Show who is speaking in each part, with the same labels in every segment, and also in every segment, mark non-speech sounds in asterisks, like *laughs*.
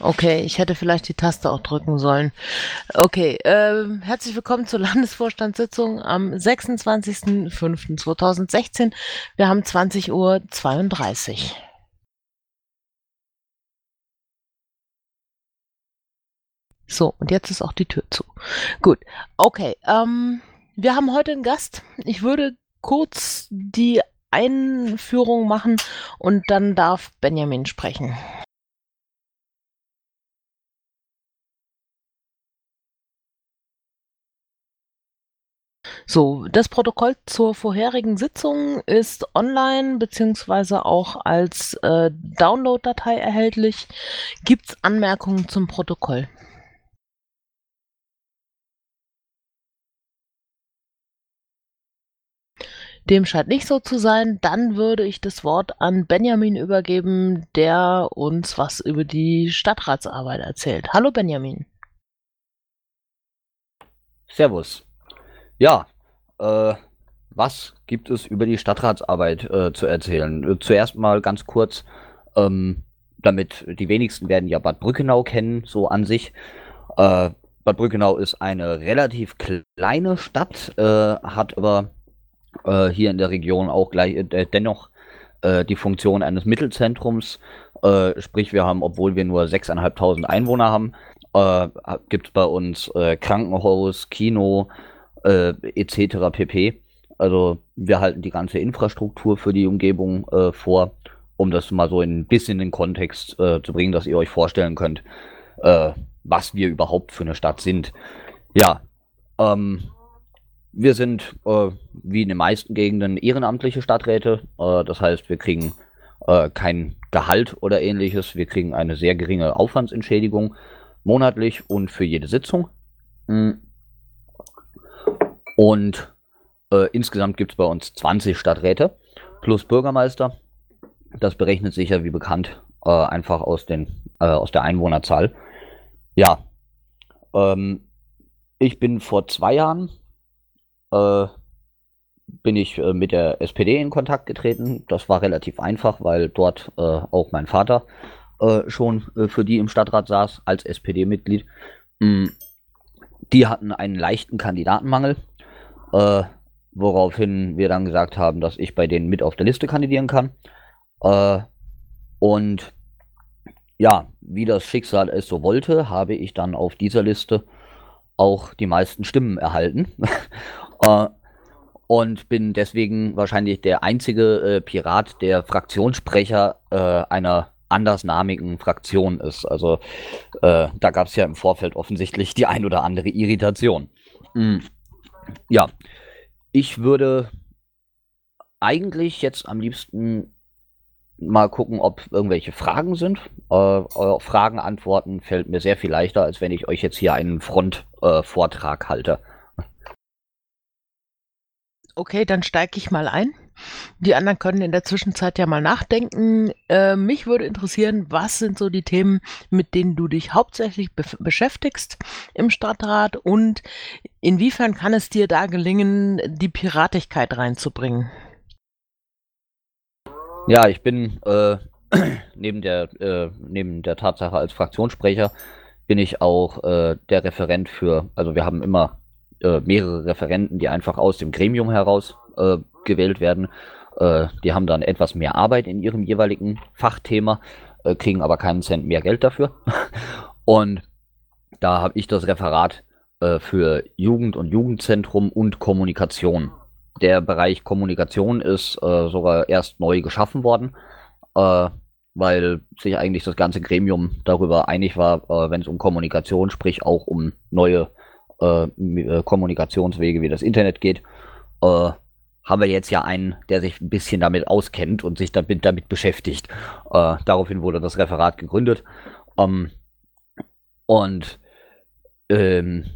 Speaker 1: Okay, ich hätte vielleicht die Taste auch drücken sollen. Okay, äh, herzlich willkommen zur *laughs* Landesvorstandssitzung am 26.05.2016. Wir haben 20.32 Uhr. So, und jetzt ist auch die Tür zu. Gut, okay. Ähm, wir haben heute einen Gast. Ich würde kurz die Einführung machen und dann darf Benjamin sprechen. So, das Protokoll zur vorherigen Sitzung ist online beziehungsweise auch als äh, Download-Datei erhältlich. Gibt es Anmerkungen zum Protokoll? Dem scheint nicht so zu sein. Dann würde ich das Wort an Benjamin übergeben, der uns was über die Stadtratsarbeit erzählt. Hallo Benjamin.
Speaker 2: Servus. Ja, äh, was gibt es über die Stadtratsarbeit äh, zu erzählen? Zuerst mal ganz kurz, ähm, damit die wenigsten werden ja Bad Brückenau kennen, so an sich. Äh, Bad Brückenau ist eine relativ kleine Stadt, äh, hat aber äh, hier in der Region auch gleich äh, dennoch die Funktion eines Mittelzentrums. sprich, wir haben, obwohl wir nur 6.500 Einwohner haben, gibt es bei uns Krankenhaus, Kino, äh, etc. pp. Also wir halten die ganze Infrastruktur für die Umgebung äh, vor, um das mal so ein bisschen in den Kontext äh, zu bringen, dass ihr euch vorstellen könnt, äh, was wir überhaupt für eine Stadt sind. Ja, ähm, wir sind äh, wie in den meisten Gegenden ehrenamtliche Stadträte. Äh, das heißt, wir kriegen kein Gehalt oder ähnliches. Wir kriegen eine sehr geringe Aufwandsentschädigung monatlich und für jede Sitzung. Mhm. Und äh, insgesamt gibt es bei uns 20 Stadträte plus Bürgermeister. Das berechnet sich ja wie bekannt äh, einfach aus, den, äh, aus der Einwohnerzahl. Ja, ähm, ich bin vor zwei Jahren äh, bin ich äh, mit der SPD in Kontakt getreten. Das war relativ einfach, weil dort äh, auch mein Vater schon für die im Stadtrat saß als SPD-Mitglied. Mm, die hatten einen leichten Kandidatenmangel äh, woraufhin wir dann gesagt haben, dass ich bei denen mit auf der Liste kandidieren kann. Äh, und ja, wie das Schicksal es so wollte, habe ich dann auf dieser Liste auch die meisten Stimmen erhalten. *laughs* äh, und bin deswegen wahrscheinlich der einzige äh, Pirat, der Fraktionssprecher äh, einer andersnamigen Fraktion ist. Also äh, da gab es ja im Vorfeld offensichtlich die ein oder andere Irritation. Mhm. Ja, ich würde eigentlich jetzt am liebsten mal gucken, ob irgendwelche Fragen sind. Äh, Fragen antworten fällt mir sehr viel leichter, als wenn ich euch jetzt hier einen Frontvortrag äh, halte.
Speaker 1: Okay, dann steige ich mal ein. Die anderen können in der Zwischenzeit ja mal nachdenken. Äh, mich würde interessieren, was sind so die Themen, mit denen du dich hauptsächlich be beschäftigst im Stadtrat und inwiefern kann es dir da gelingen, die Piratigkeit reinzubringen?
Speaker 2: Ja, ich bin äh, *clears throat* neben, der, äh, neben der Tatsache als Fraktionssprecher bin ich auch äh, der Referent für, also wir haben immer äh, mehrere Referenten, die einfach aus dem Gremium heraus äh, gewählt werden. Äh, die haben dann etwas mehr Arbeit in ihrem jeweiligen Fachthema, äh, kriegen aber keinen Cent mehr Geld dafür. *laughs* und da habe ich das Referat äh, für Jugend und Jugendzentrum und Kommunikation. Der Bereich Kommunikation ist äh, sogar erst neu geschaffen worden, äh, weil sich eigentlich das ganze Gremium darüber einig war, äh, wenn es um Kommunikation, sprich auch um neue Kommunikationswege wie das Internet geht, äh, haben wir jetzt ja einen, der sich ein bisschen damit auskennt und sich damit, damit beschäftigt. Äh, daraufhin wurde das Referat gegründet. Ähm, und ähm,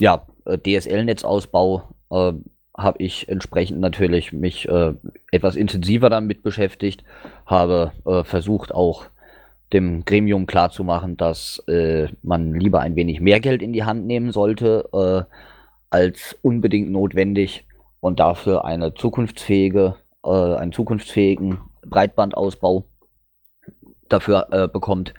Speaker 2: ja, äh, DSL-Netzausbau äh, habe ich entsprechend natürlich mich äh, etwas intensiver damit beschäftigt, habe äh, versucht auch dem Gremium klarzumachen, dass äh, man lieber ein wenig mehr Geld in die Hand nehmen sollte als unbedingt notwendig und dafür eine zukunftsfähige, äh, einen zukunftsfähigen Breitbandausbau dafür äh, bekommt.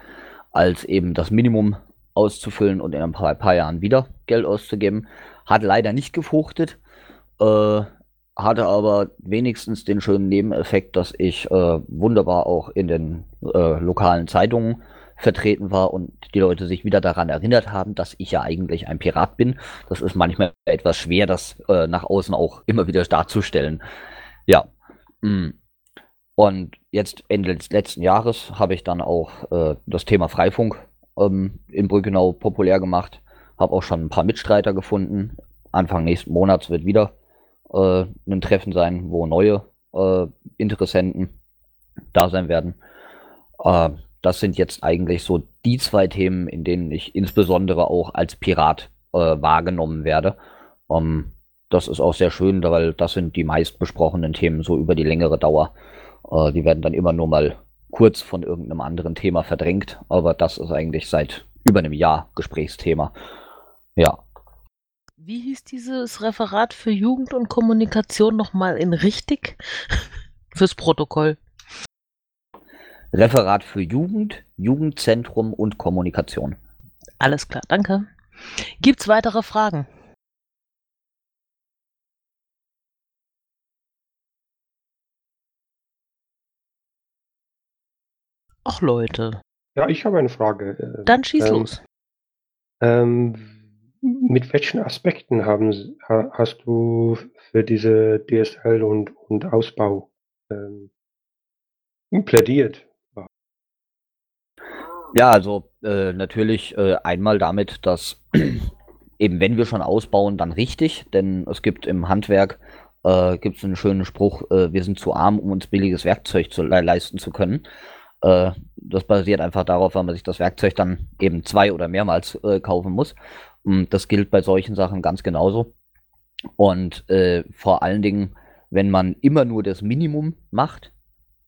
Speaker 2: als eben das Minimum auszufüllen und in ein paar, paar Jahren wieder Geld auszugeben. Hat leider nicht gefruchtet, äh, hatte aber wenigstens den schönen Nebeneffekt, dass ich äh, wunderbar auch in den äh, lokalen Zeitungen vertreten war und die Leute sich wieder daran erinnert haben, dass ich ja eigentlich ein Pirat bin. Das ist manchmal etwas schwer, das äh, nach außen auch immer wieder darzustellen. Ja. Mm. Und jetzt Ende des letzten Jahres habe ich dann auch äh, das Thema Freifunk ähm, in Brückenau populär gemacht. Habe auch schon ein paar Mitstreiter gefunden. Anfang nächsten Monats wird wieder äh, ein Treffen sein, wo neue äh, Interessenten da sein werden. Äh, das sind jetzt eigentlich so die zwei Themen, in denen ich insbesondere auch als Pirat äh, wahrgenommen werde. Ähm, das ist auch sehr schön, weil das sind die meist besprochenen Themen so über die längere Dauer. Äh, die werden dann immer nur mal kurz von irgendeinem anderen Thema verdrängt, aber das ist eigentlich seit über einem Jahr Gesprächsthema. Ja.
Speaker 1: Wie hieß dieses Referat für Jugend und Kommunikation nochmal in richtig? *laughs* Fürs Protokoll.
Speaker 2: Referat für Jugend, Jugendzentrum und Kommunikation.
Speaker 1: Alles klar, danke. Gibt es weitere Fragen? Ach Leute.
Speaker 3: Ja, ich habe eine Frage.
Speaker 1: Dann schieß ähm, los.
Speaker 3: Ähm, mit welchen Aspekten haben, hast du für diese DSL und, und Ausbau ähm, plädiert?
Speaker 2: Ja, also äh, natürlich äh, einmal damit, dass *clears throat* eben wenn wir schon ausbauen, dann richtig, denn es gibt im Handwerk äh, gibt es einen schönen Spruch, äh, wir sind zu arm, um uns billiges Werkzeug zu, le leisten zu können. Äh, das basiert einfach darauf, weil man sich das Werkzeug dann eben zwei oder mehrmals äh, kaufen muss. Und das gilt bei solchen Sachen ganz genauso. Und äh, vor allen Dingen, wenn man immer nur das Minimum macht,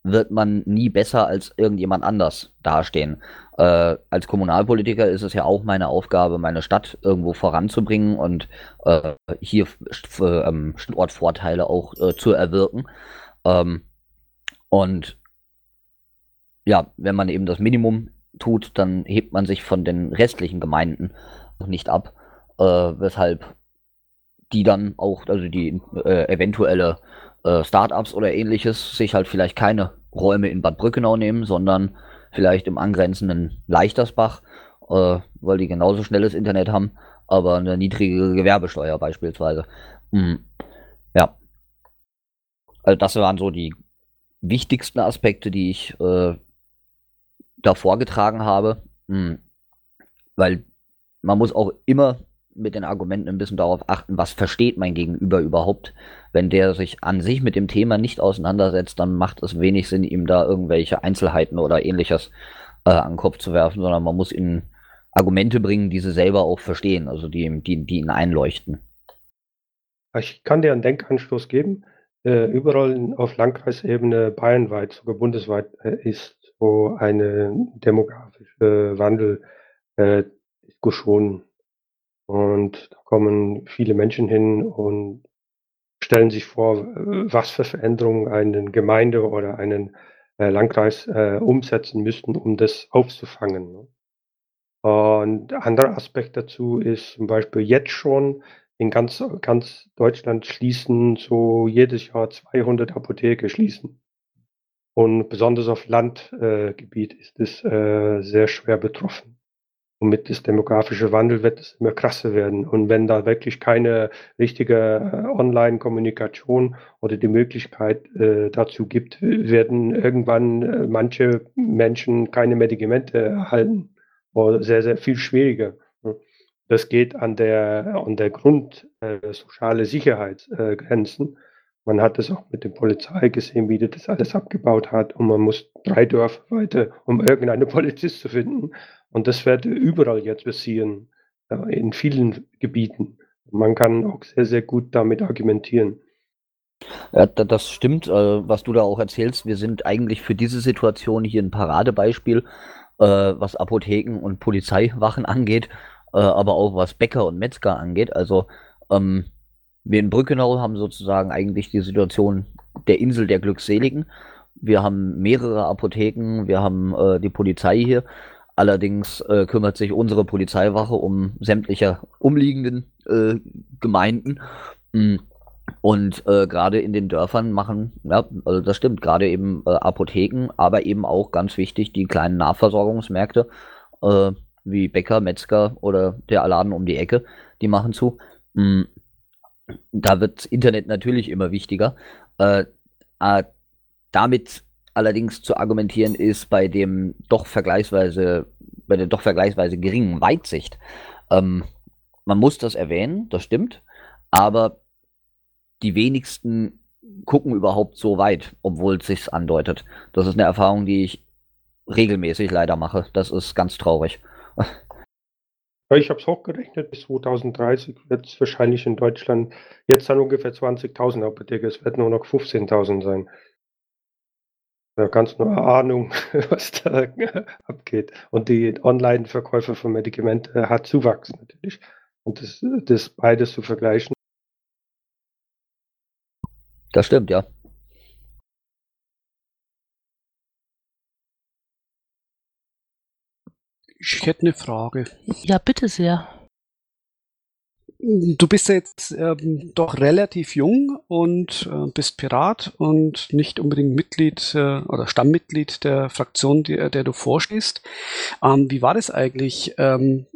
Speaker 2: wird man nie besser als irgendjemand anders dastehen. Äh, als Kommunalpolitiker ist es ja auch meine Aufgabe, meine Stadt irgendwo voranzubringen und äh, hier ähm, Standortvorteile auch äh, zu erwirken. Ähm, und ja, wenn man eben das Minimum tut, dann hebt man sich von den restlichen Gemeinden nicht ab, äh, weshalb die dann auch, also die äh, eventuelle äh, Startups oder ähnliches, sich halt vielleicht keine Räume in Bad Brückenau nehmen, sondern vielleicht im angrenzenden Leichtersbach, äh, weil die genauso schnelles Internet haben, aber eine niedrige Gewerbesteuer beispielsweise. Mhm. Ja. Also das waren so die wichtigsten Aspekte, die ich äh, da vorgetragen habe, mh, weil man muss auch immer mit den Argumenten ein bisschen darauf achten, was versteht mein Gegenüber überhaupt. Wenn der sich an sich mit dem Thema nicht auseinandersetzt, dann macht es wenig Sinn, ihm da irgendwelche Einzelheiten oder ähnliches äh, an den Kopf zu werfen, sondern man muss ihnen Argumente bringen, die sie selber auch verstehen, also die, die, die ihn einleuchten.
Speaker 3: Ich kann dir einen Denkanstoß geben. Äh, überall auf Landkreisebene bayernweit, sogar bundesweit äh, ist wo eine demografische Wandel äh, Diskussion und da kommen viele Menschen hin und stellen sich vor, was für Veränderungen eine Gemeinde oder einen äh, Landkreis äh, umsetzen müssten, um das aufzufangen. Ne? Und anderer Aspekt dazu ist zum Beispiel jetzt schon in ganz, ganz Deutschland schließen so jedes Jahr 200 Apotheke schließen. Und besonders auf Landgebiet äh, ist es äh, sehr schwer betroffen. Und mit dem demografischen Wandel wird es immer krasser werden. Und wenn da wirklich keine richtige äh, Online-Kommunikation oder die Möglichkeit äh, dazu gibt, werden irgendwann äh, manche Menschen keine Medikamente erhalten. Oder sehr, sehr viel schwieriger. Das geht an der, an der Grund äh, soziale Sicherheitsgrenzen. Man hat es auch mit der Polizei gesehen, wie die das alles abgebaut hat. Und man muss drei Dörfer weiter, um irgendeinen Polizist zu finden. Und das wird überall jetzt passieren, in vielen Gebieten. Man kann auch sehr, sehr gut damit argumentieren.
Speaker 2: Ja, das stimmt, äh, was du da auch erzählst. Wir sind eigentlich für diese Situation hier ein Paradebeispiel, äh, was Apotheken und Polizeiwachen angeht, äh, aber auch was Bäcker und Metzger angeht. Also ähm, wir in Brückenau haben sozusagen eigentlich die Situation der Insel der Glückseligen. Wir haben mehrere Apotheken, wir haben äh, die Polizei hier, allerdings äh, kümmert sich unsere Polizeiwache um sämtliche umliegenden äh, Gemeinden. Mm, und äh, gerade in den Dörfern machen, ja, also das stimmt, gerade eben äh, Apotheken, aber eben auch ganz wichtig die kleinen Nahversorgungsmärkte, äh, wie Bäcker, Metzger oder der Laden um die Ecke, die machen zu. Mm, da wird Internet natürlich immer wichtiger. Äh, damit allerdings zu argumentieren ist bei dem doch vergleichsweise, bei der doch vergleichsweise geringen Weitsicht. Ähm, man muss das erwähnen, das stimmt, aber die wenigsten gucken überhaupt so weit, obwohl es sich andeutet. Das ist eine Erfahrung, die ich regelmäßig leider mache. Das ist ganz traurig.
Speaker 3: Ich habe es hochgerechnet, bis 2030 wird es wahrscheinlich in Deutschland jetzt dann ungefähr 20.000 Apotheker, es werden nur noch 15.000 sein. Kannst du nur Ahnung, *laughs* was da abgeht. Und die Online-Verkäufe von Medikamenten hat Zuwachs natürlich. Und das, das beides zu vergleichen.
Speaker 2: Das stimmt, ja.
Speaker 4: Ich hätte eine Frage.
Speaker 1: Ja, bitte sehr.
Speaker 4: Du bist ja jetzt ähm, doch relativ jung und äh, bist Pirat und nicht unbedingt Mitglied äh, oder Stammmitglied der Fraktion, die, der du vorstehst. Ähm, wie war das eigentlich ähm,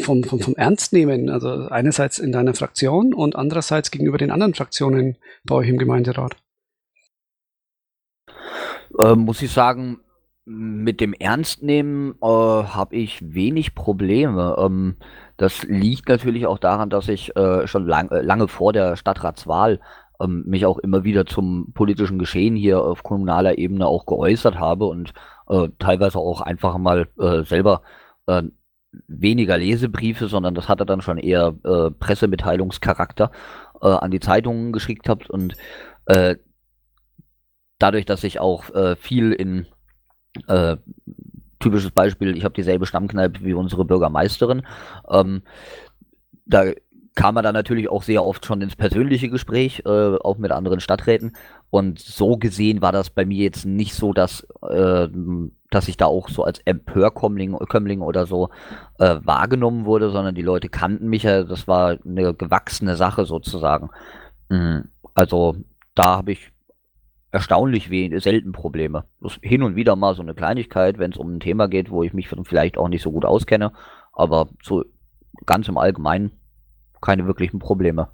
Speaker 4: vom, vom, vom Ernstnehmen? Also einerseits in deiner Fraktion und andererseits gegenüber den anderen Fraktionen bei euch im Gemeinderat?
Speaker 2: Äh, muss ich sagen, mit dem Ernstnehmen äh, habe ich wenig Probleme. Ähm, das liegt natürlich auch daran, dass ich äh, schon lang, äh, lange vor der Stadtratswahl ähm, mich auch immer wieder zum politischen Geschehen hier auf kommunaler Ebene auch geäußert habe und äh, teilweise auch einfach mal äh, selber äh, weniger Lesebriefe, sondern das hatte dann schon eher Pressemitteilungscharakter an die Zeitungen geschickt habt und dadurch, dass ich auch viel in äh, typisches Beispiel, ich habe dieselbe Stammkneipe wie unsere Bürgermeisterin. Ähm, da kam man dann natürlich auch sehr oft schon ins persönliche Gespräch, äh, auch mit anderen Stadträten. Und so gesehen war das bei mir jetzt nicht so, dass, äh, dass ich da auch so als Empörkömmling oder so äh, wahrgenommen wurde, sondern die Leute kannten mich ja. Das war eine gewachsene Sache sozusagen. Mhm. Also da habe ich erstaunlich wenig, selten Probleme. Das hin und wieder mal so eine Kleinigkeit, wenn es um ein Thema geht, wo ich mich vielleicht auch nicht so gut auskenne, aber so ganz im Allgemeinen keine wirklichen Probleme.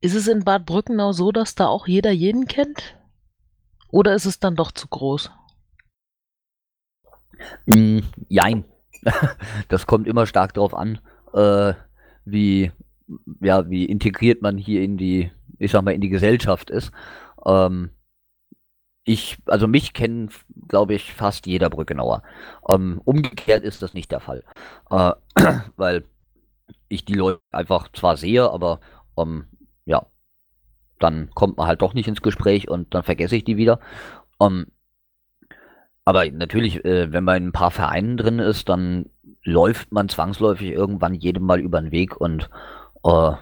Speaker 1: Ist es in Bad Brückenau so, dass da auch jeder jeden kennt? Oder ist es dann doch zu groß?
Speaker 2: Mm, jein. *laughs* das kommt immer stark drauf an. Äh, wie, ja, wie integriert man hier in die, ich sag mal, in die Gesellschaft ist. Ähm, ich, also mich kennen, glaube ich, fast jeder Brückenauer. Ähm, umgekehrt ist das nicht der Fall. Äh, *clears throat* weil ich die Leute einfach zwar sehe, aber ähm, ja, dann kommt man halt doch nicht ins Gespräch und dann vergesse ich die wieder. Ähm, aber natürlich, äh, wenn man in ein paar Vereinen drin ist, dann läuft man zwangsläufig irgendwann jedem mal über den Weg und äh,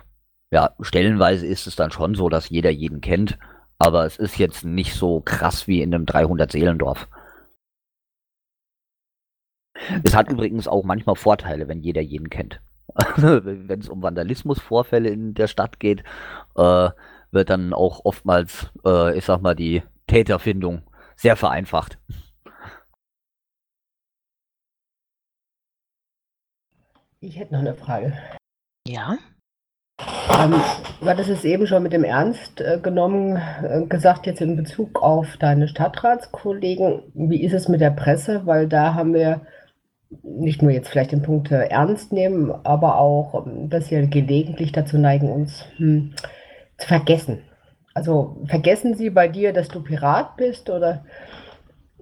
Speaker 2: ja, stellenweise ist es dann schon so, dass jeder jeden kennt, aber es ist jetzt nicht so krass wie in einem 300-Seelendorf. Es hat übrigens auch manchmal Vorteile, wenn jeder jeden kennt. *laughs* wenn es um Vandalismusvorfälle in der Stadt geht, äh, wird dann auch oftmals, äh, ich sag mal, die Täterfindung sehr vereinfacht.
Speaker 5: Ich hätte noch eine Frage.
Speaker 1: Ja.
Speaker 5: Ähm, du hattest es eben schon mit dem Ernst äh, genommen, äh, gesagt, jetzt in Bezug auf deine Stadtratskollegen. Wie ist es mit der Presse? Weil da haben wir nicht nur jetzt vielleicht den Punkt äh, ernst nehmen, aber auch, ähm, dass wir gelegentlich dazu neigen, uns hm, zu vergessen. Also vergessen sie bei dir, dass du Pirat bist oder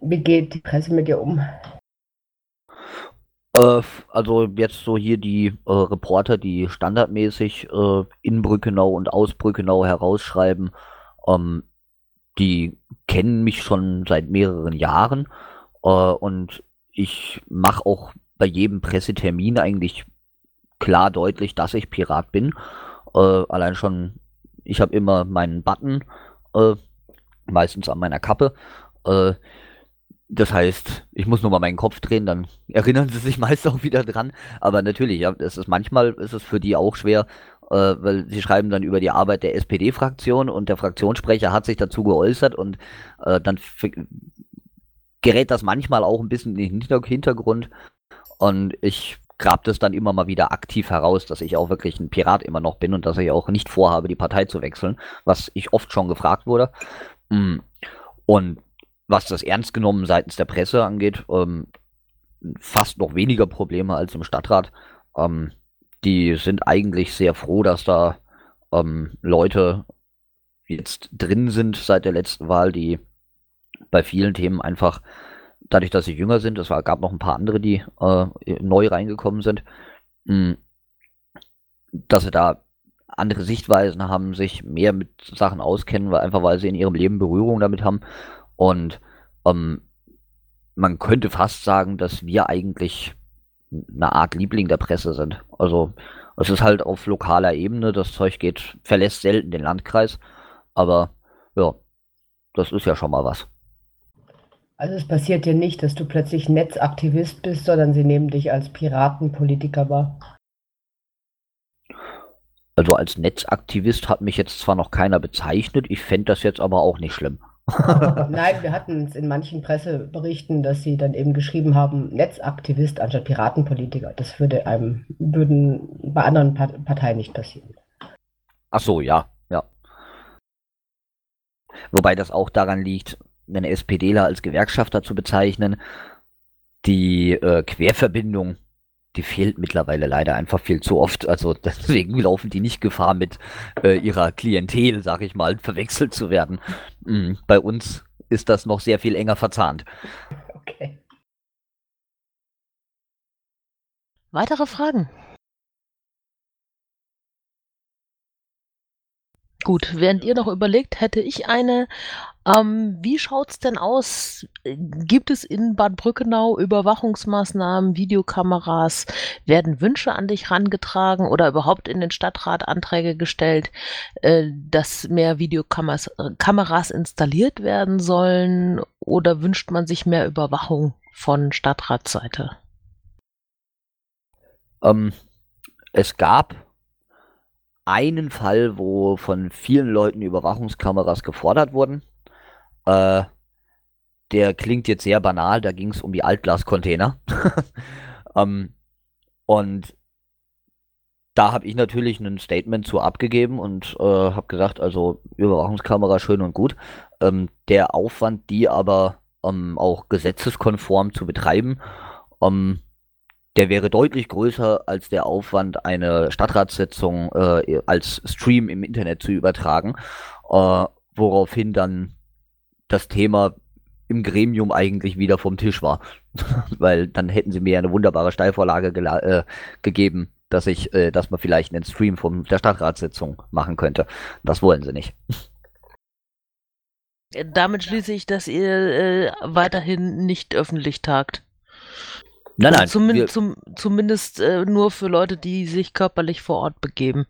Speaker 5: wie geht die Presse mit dir um?
Speaker 2: Äh, also jetzt so hier die äh, Reporter, die standardmäßig äh, in Brückenau und aus Brückenau herausschreiben, ähm, die kennen mich schon seit mehreren Jahren äh, und ich mache auch bei jedem Pressetermin eigentlich klar deutlich, dass ich Pirat bin. Äh, allein schon, ich habe immer meinen Button äh, meistens an meiner Kappe. Das heißt, ich muss nur mal meinen Kopf drehen, dann erinnern sie sich *laughs* meist auch wieder dran. Aber natürlich, ja, es ist manchmal ist es für die auch schwer, äh, weil sie schreiben dann über die Arbeit der SPD-Fraktion und der Fraktionssprecher hat sich dazu geäußert und äh, dann gerät das manchmal auch ein bisschen in den Hintergrund und ich grab das dann immer mal wieder aktiv heraus, dass ich auch wirklich ein Pirat immer noch bin und dass ich auch nicht vorhabe, die Partei zu wechseln, was ich oft schon gefragt wurde. Mm. Und was das ernst genommen seitens der Presse angeht, ähm, fast noch weniger Probleme als im Stadtrat. Ähm, die sind eigentlich sehr froh, dass da ähm, Leute jetzt drin sind seit der letzten Wahl, die bei vielen Themen einfach, dadurch, dass sie jünger sind, es gab noch ein paar andere, die äh, neu reingekommen sind, mh, hm, dass sie da andere Sichtweisen haben, sich mehr mit Sachen auskennen, weil einfach weil sie in ihrem Leben Berührung damit haben und ähm, man könnte fast sagen, dass wir eigentlich eine Art Liebling der Presse sind. Also es ist halt auf lokaler Ebene, das Zeug geht, verlässt selten den Landkreis, aber ja, das ist ja schon mal was.
Speaker 5: Also es passiert dir nicht, dass du plötzlich Netzaktivist bist, sondern sie nehmen dich als Piratenpolitiker wahr.
Speaker 2: Also als Netzaktivist hat mich jetzt zwar noch keiner bezeichnet, ich fände das jetzt aber auch nicht schlimm.
Speaker 5: Nein, wir hatten es in manchen Presseberichten, dass sie dann eben geschrieben haben, Netzaktivist anstatt Piratenpolitiker. Das würde einem, würden bei anderen Parteien nicht passieren.
Speaker 2: Ach so, ja, ja. Wobei das auch daran liegt, einen SPDler als Gewerkschafter zu bezeichnen, die äh, Querverbindung die fehlt mittlerweile leider einfach viel zu oft. Also *laughs* deswegen laufen die nicht Gefahr, mit äh, ihrer Klientel, sag ich mal, verwechselt zu werden. Mhm. Bei uns ist das noch sehr viel enger verzahnt. Okay.
Speaker 1: Weitere Fragen? Gut, während ihr noch überlegt, hätte ich eine. Ähm, wie schaut's denn aus? Gibt es in Bad Brückenau Überwachungsmaßnahmen, Videokameras? Werden Wünsche an dich rangetragen oder überhaupt in den Stadtrat Anträge gestellt, äh, dass mehr Videokameras äh, Kameras installiert werden sollen? Oder wünscht man sich mehr Überwachung von Stadtratsseite?
Speaker 2: Ähm, es gab einen Fall, wo von vielen Leuten Überwachungskameras gefordert wurden. Äh, der klingt jetzt sehr banal, da ging es um die Altglascontainer. *laughs* ähm, und da habe ich natürlich ein Statement zu abgegeben und äh, habe gesagt, also Überwachungskamera schön und gut. Ähm, der Aufwand, die aber ähm, auch gesetzeskonform zu betreiben, ähm, der wäre deutlich größer als der Aufwand, eine Stadtratssitzung äh, als Stream im Internet zu übertragen, äh, woraufhin dann das Thema im Gremium eigentlich wieder vom Tisch war. *laughs* Weil dann hätten sie mir eine wunderbare Steilvorlage äh, gegeben, dass ich, äh, dass man vielleicht einen Stream von der Stadtratssitzung machen könnte. Das wollen sie nicht.
Speaker 1: Damit schließe ich, dass ihr äh, weiterhin nicht öffentlich tagt.
Speaker 2: Nein, nein.
Speaker 1: Zumindest, zum, zumindest äh, nur für Leute, die sich körperlich vor Ort begeben.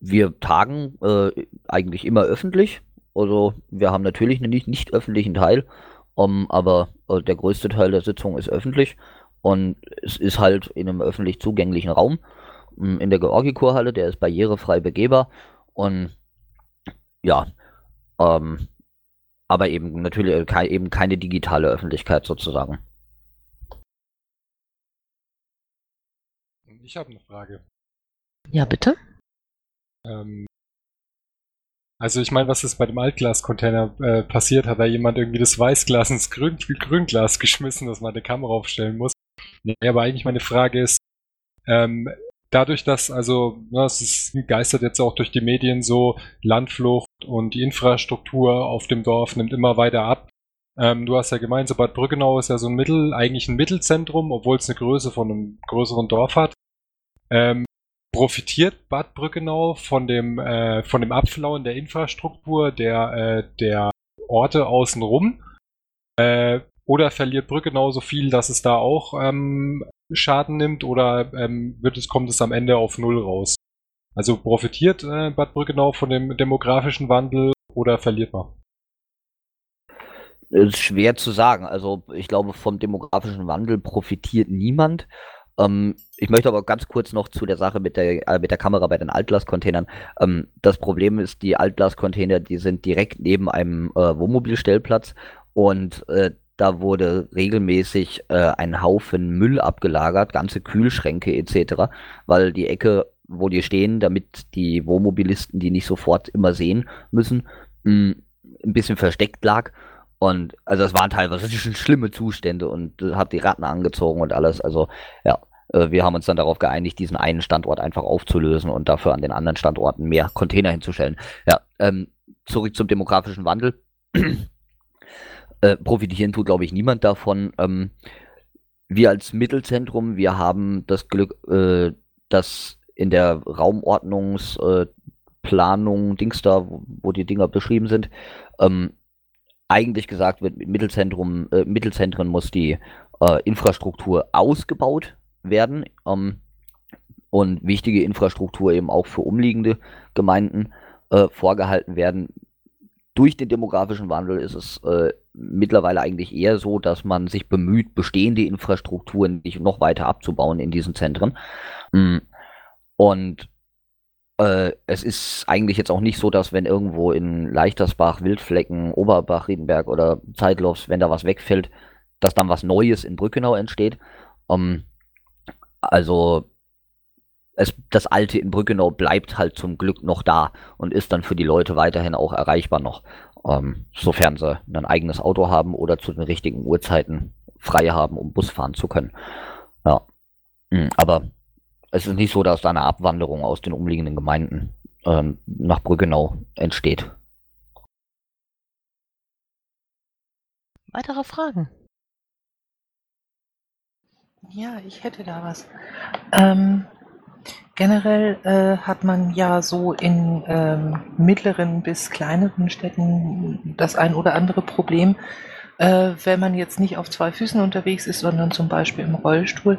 Speaker 2: Wir tagen äh, eigentlich immer öffentlich. Also wir haben natürlich einen nicht, nicht öffentlichen Teil, um, ähm, aber äh, der größte Teil der Sitzung ist öffentlich und es ist halt in einem öffentlich zugänglichen Raum um, ähm, in der Georgikurhalle, der ist barrierefrei begehbar und ja, ähm, aber eben natürlich äh, eben keine digitale Öffentlichkeit sozusagen.
Speaker 6: Ich habe eine Frage.
Speaker 1: Ja, bitte.
Speaker 6: Ähm, also ich meine, was ist bei dem Altglas-Container äh, passiert? Hat da jemand irgendwie das Weißglas ins Grün Grünglas geschmissen, dass man eine Kamera aufstellen muss? Nee, aber eigentlich meine Frage ist, ähm, dadurch, dass also, na, ne, es ist, geistert jetzt auch durch die Medien so, Landflucht und die Infrastruktur auf dem Dorf nimmt immer weiter ab. Ähm, du hast ja gemeint, so Bad Brückenau ist ja so ein Mittel, eigentlich ein Mittelzentrum, obwohl es eine Größe von einem größeren Dorf hat. Ähm, profitiert Bad Brückenau von dem, äh, von dem Abflauen der Infrastruktur der, äh, der Orte außenrum? Äh, oder verliert Brückenau so viel, dass es da auch ähm, Schaden nimmt? Oder ähm, wird es, kommt es am Ende auf Null raus? Also profitiert äh, Bad Brückenau von dem demografischen Wandel oder verliert man?
Speaker 2: ist schwer zu sagen. Also ich glaube, vom demografischen Wandel profitiert niemand. Ähm, ich möchte aber ganz kurz noch zu der Sache mit der, äh, mit der Kamera bei den Altglas-Containern. Ähm, das Problem ist, die Altglas-Container, die sind direkt neben einem äh, Wohnmobilstellplatz und äh, da wurde regelmäßig äh, ein Haufen Müll abgelagert, ganze Kühlschränke etc., weil die Ecke, wo die stehen, damit die Wohnmobilisten die nicht sofort immer sehen müssen, mh, ein bisschen versteckt lag. Und also es waren teilweise schon schlimme Zustände und äh, hat die Ratten angezogen und alles. Also ja, äh, wir haben uns dann darauf geeinigt, diesen einen Standort einfach aufzulösen und dafür an den anderen Standorten mehr Container hinzustellen. Ja, ähm, zurück zum demografischen Wandel. *clears throat* äh, profitieren tut, glaube ich, niemand davon. Ähm, wir als Mittelzentrum, wir haben das Glück, äh, dass in der Raumordnungsplanung, äh, Dings da, wo, wo, die Dinger beschrieben sind, ähm, eigentlich gesagt wird, Mittelzentrum, äh, Mittelzentren muss die äh, Infrastruktur ausgebaut werden ähm, und wichtige Infrastruktur eben auch für umliegende Gemeinden äh, vorgehalten werden. Durch den demografischen Wandel ist es äh, mittlerweile eigentlich eher so, dass man sich bemüht, bestehende Infrastrukturen nicht noch weiter abzubauen in diesen Zentren. Mm. Und äh, es ist eigentlich jetzt auch nicht so, dass wenn irgendwo in Leichtersbach, Wildflecken, Oberbach, Riedenberg oder Zeitlofs, wenn da was wegfällt, dass dann was Neues in Brückenau entsteht. Um, ähm, also es, das Alte in Brückenau bleibt halt zum Glück noch da und ist dann für die Leute weiterhin auch erreichbar noch, ähm, sofern sie ein eigenes Auto haben oder zu den richtigen Uhrzeiten frei haben, um Bus fahren zu können. Ja. Hm, aber es ist nicht so, dass da eine Abwanderung aus den umliegenden Gemeinden ähm, nach Brückenau entsteht.
Speaker 1: Weitere Fragen?
Speaker 7: Ja, ich hätte da was. Ähm, generell äh, hat man ja so in ähm, mittleren bis kleineren Städten das ein oder andere Problem, äh, wenn man jetzt nicht auf zwei Füßen unterwegs ist, sondern zum Beispiel im Rollstuhl,